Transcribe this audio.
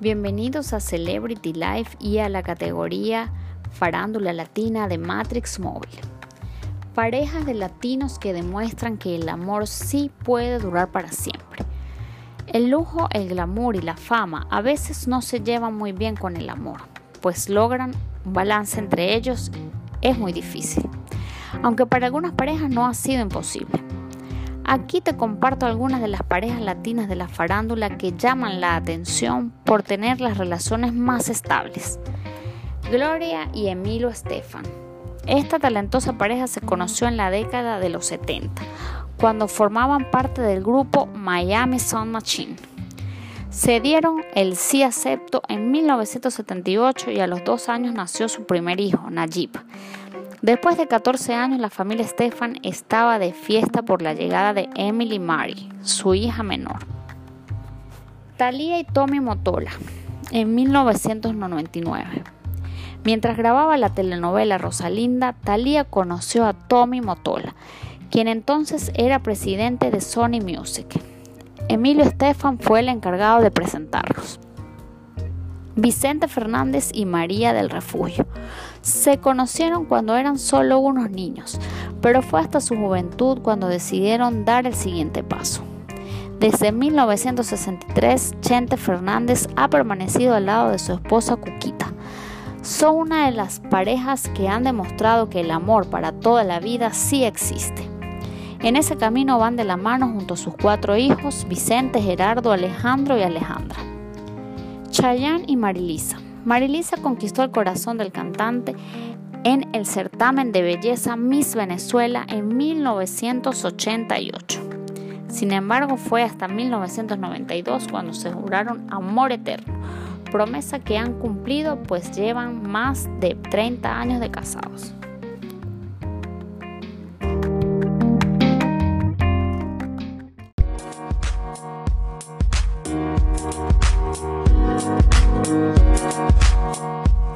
Bienvenidos a Celebrity Life y a la categoría Farándula Latina de Matrix Móvil. Parejas de latinos que demuestran que el amor sí puede durar para siempre. El lujo, el glamour y la fama a veces no se llevan muy bien con el amor, pues logran un balance entre ellos es muy difícil, aunque para algunas parejas no ha sido imposible. Aquí te comparto algunas de las parejas latinas de la farándula que llaman la atención por tener las relaciones más estables. Gloria y Emilio Estefan. Esta talentosa pareja se conoció en la década de los 70, cuando formaban parte del grupo Miami Sound Machine. Se dieron el sí acepto en 1978 y a los dos años nació su primer hijo, Najib. Después de 14 años, la familia Stefan estaba de fiesta por la llegada de Emily Mary, su hija menor. Thalía y Tommy Motola, en 1999. Mientras grababa la telenovela Rosalinda, Thalía conoció a Tommy Motola, quien entonces era presidente de Sony Music. Emilio Estefan fue el encargado de presentarlos. Vicente Fernández y María del Refugio. Se conocieron cuando eran solo unos niños, pero fue hasta su juventud cuando decidieron dar el siguiente paso. Desde 1963, Chente Fernández ha permanecido al lado de su esposa Cuquita. Son una de las parejas que han demostrado que el amor para toda la vida sí existe. En ese camino van de la mano junto a sus cuatro hijos, Vicente, Gerardo, Alejandro y Alejandra. Chayanne y Marilisa. Marilisa conquistó el corazón del cantante en el certamen de belleza Miss Venezuela en 1988. Sin embargo, fue hasta 1992 cuando se juraron amor eterno, promesa que han cumplido pues llevan más de 30 años de casados. Thank you.